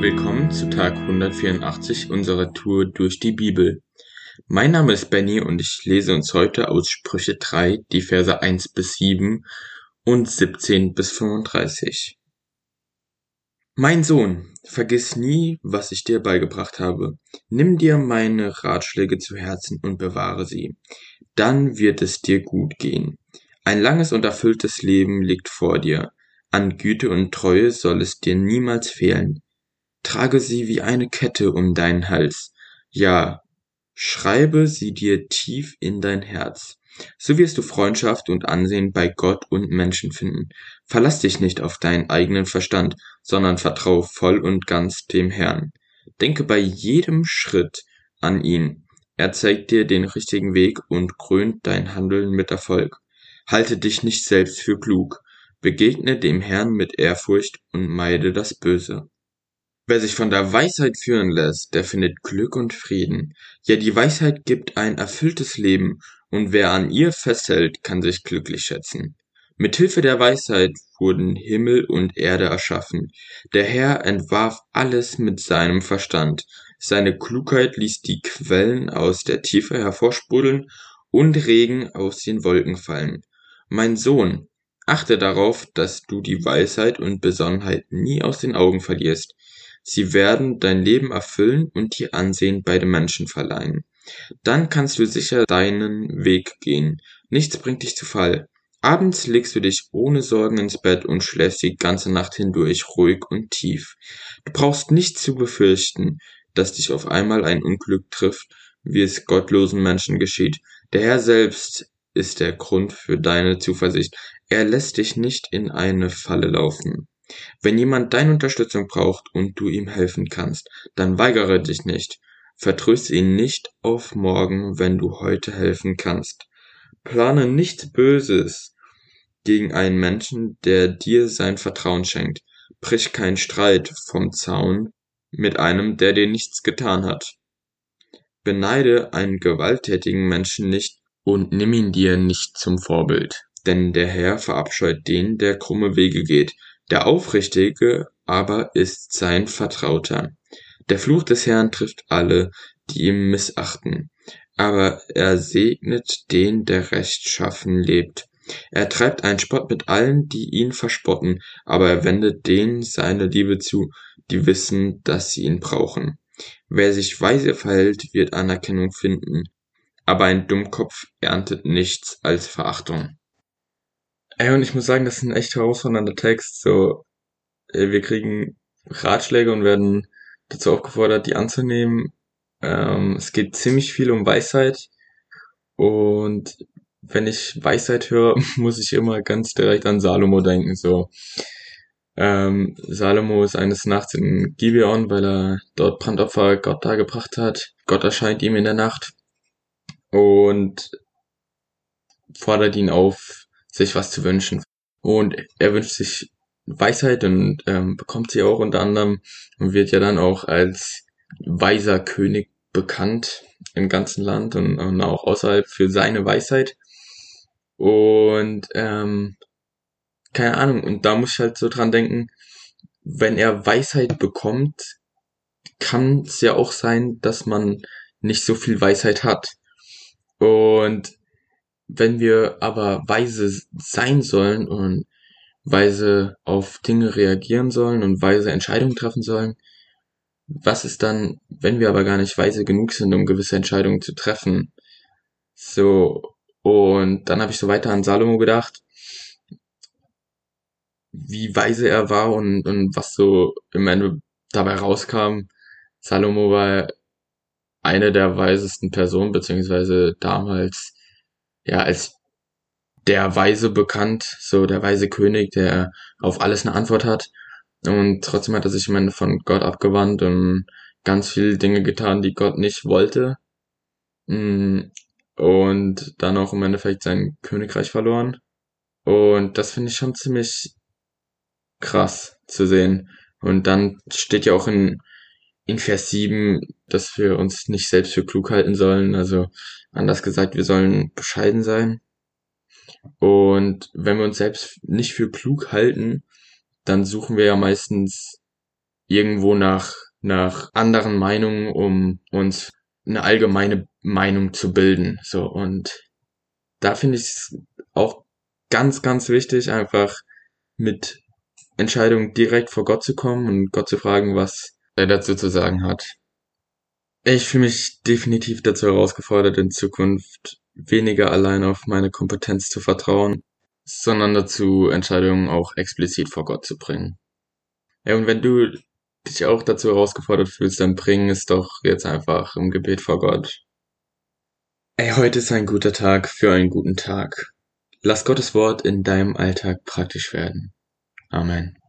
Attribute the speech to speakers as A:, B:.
A: Willkommen zu Tag 184 unserer Tour durch die Bibel. Mein Name ist Benny und ich lese uns heute aus Sprüche 3 die Verse 1 bis 7 und 17 bis 35. Mein Sohn, vergiss nie, was ich dir beigebracht habe. Nimm dir meine Ratschläge zu Herzen und bewahre sie. Dann wird es dir gut gehen. Ein langes und erfülltes Leben liegt vor dir. An Güte und Treue soll es dir niemals fehlen trage sie wie eine Kette um deinen Hals, ja, schreibe sie dir tief in dein Herz. So wirst du Freundschaft und Ansehen bei Gott und Menschen finden. Verlass dich nicht auf deinen eigenen Verstand, sondern vertraue voll und ganz dem Herrn. Denke bei jedem Schritt an ihn. Er zeigt dir den richtigen Weg und krönt dein Handeln mit Erfolg. Halte dich nicht selbst für klug. Begegne dem Herrn mit Ehrfurcht und meide das Böse. Wer sich von der Weisheit führen lässt, der findet Glück und Frieden. Ja, die Weisheit gibt ein erfülltes Leben, und wer an ihr festhält, kann sich glücklich schätzen. Mit Hilfe der Weisheit wurden Himmel und Erde erschaffen. Der Herr entwarf alles mit seinem Verstand. Seine Klugheit ließ die Quellen aus der Tiefe hervorsprudeln und Regen aus den Wolken fallen. Mein Sohn, achte darauf, dass du die Weisheit und Besonnenheit nie aus den Augen verlierst. Sie werden dein Leben erfüllen und dir Ansehen bei den Menschen verleihen. Dann kannst du sicher deinen Weg gehen. Nichts bringt dich zu Fall. Abends legst du dich ohne Sorgen ins Bett und schläfst die ganze Nacht hindurch ruhig und tief. Du brauchst nicht zu befürchten, dass dich auf einmal ein Unglück trifft, wie es gottlosen Menschen geschieht. Der Herr selbst ist der Grund für deine Zuversicht. Er lässt dich nicht in eine Falle laufen. Wenn jemand deine Unterstützung braucht und du ihm helfen kannst, dann weigere dich nicht. Vertröste ihn nicht auf morgen, wenn du heute helfen kannst. Plane nichts Böses gegen einen Menschen, der dir sein Vertrauen schenkt. Brich keinen Streit vom Zaun mit einem, der dir nichts getan hat. Beneide einen gewalttätigen Menschen nicht und nimm ihn dir nicht zum Vorbild. Denn der Herr verabscheut den, der krumme Wege geht, der Aufrichtige aber ist sein Vertrauter. Der Fluch des Herrn trifft alle, die ihn missachten, aber er segnet den, der rechtschaffen lebt. Er treibt einen Spott mit allen, die ihn verspotten, aber er wendet denen seine Liebe zu, die wissen, dass sie ihn brauchen. Wer sich weise verhält, wird Anerkennung finden, aber ein Dummkopf erntet nichts als Verachtung. Ey, und ich muss sagen, das ist ein echt herausfordernder Text. So, äh, wir kriegen Ratschläge und werden dazu aufgefordert, die anzunehmen. Ähm, es geht ziemlich viel um Weisheit. Und wenn ich Weisheit höre, muss ich immer ganz direkt an Salomo denken. So, ähm, Salomo ist eines Nachts in Gibeon, weil er dort Brandopfer Gott dargebracht hat. Gott erscheint ihm in der Nacht und fordert ihn auf, sich was zu wünschen. Und er wünscht sich Weisheit und ähm, bekommt sie auch unter anderem und wird ja dann auch als weiser König bekannt im ganzen Land und, und auch außerhalb für seine Weisheit. Und ähm, keine Ahnung, und da muss ich halt so dran denken, wenn er Weisheit bekommt, kann es ja auch sein, dass man nicht so viel Weisheit hat. Und wenn wir aber weise sein sollen und weise auf Dinge reagieren sollen und weise Entscheidungen treffen sollen, was ist dann, wenn wir aber gar nicht weise genug sind, um gewisse Entscheidungen zu treffen? So, und dann habe ich so weiter an Salomo gedacht, wie weise er war und, und was so im Ende dabei rauskam. Salomo war eine der weisesten Personen, beziehungsweise damals ja als der Weise bekannt, so der weise König, der auf alles eine Antwort hat. Und trotzdem hat er sich am Ende von Gott abgewandt und ganz viele Dinge getan, die Gott nicht wollte. Mm, und dann auch im Endeffekt sein Königreich verloren. Und das finde ich schon ziemlich krass zu sehen. Und dann steht ja auch in, in Vers 7, dass wir uns nicht selbst für klug halten sollen. Also Anders gesagt, wir sollen bescheiden sein. Und wenn wir uns selbst nicht für klug halten, dann suchen wir ja meistens irgendwo nach, nach anderen Meinungen, um uns eine allgemeine Meinung zu bilden. So, und da finde ich es auch ganz, ganz wichtig, einfach mit Entscheidungen direkt vor Gott zu kommen und Gott zu fragen, was er dazu zu sagen hat. Ich fühle mich definitiv dazu herausgefordert, in Zukunft weniger allein auf meine Kompetenz zu vertrauen, sondern dazu Entscheidungen auch explizit vor Gott zu bringen. Ja, und wenn du dich auch dazu herausgefordert fühlst, dann bring es doch jetzt einfach im Gebet vor Gott. Ey, heute ist ein guter Tag für einen guten Tag. Lass Gottes Wort in deinem Alltag praktisch werden. Amen.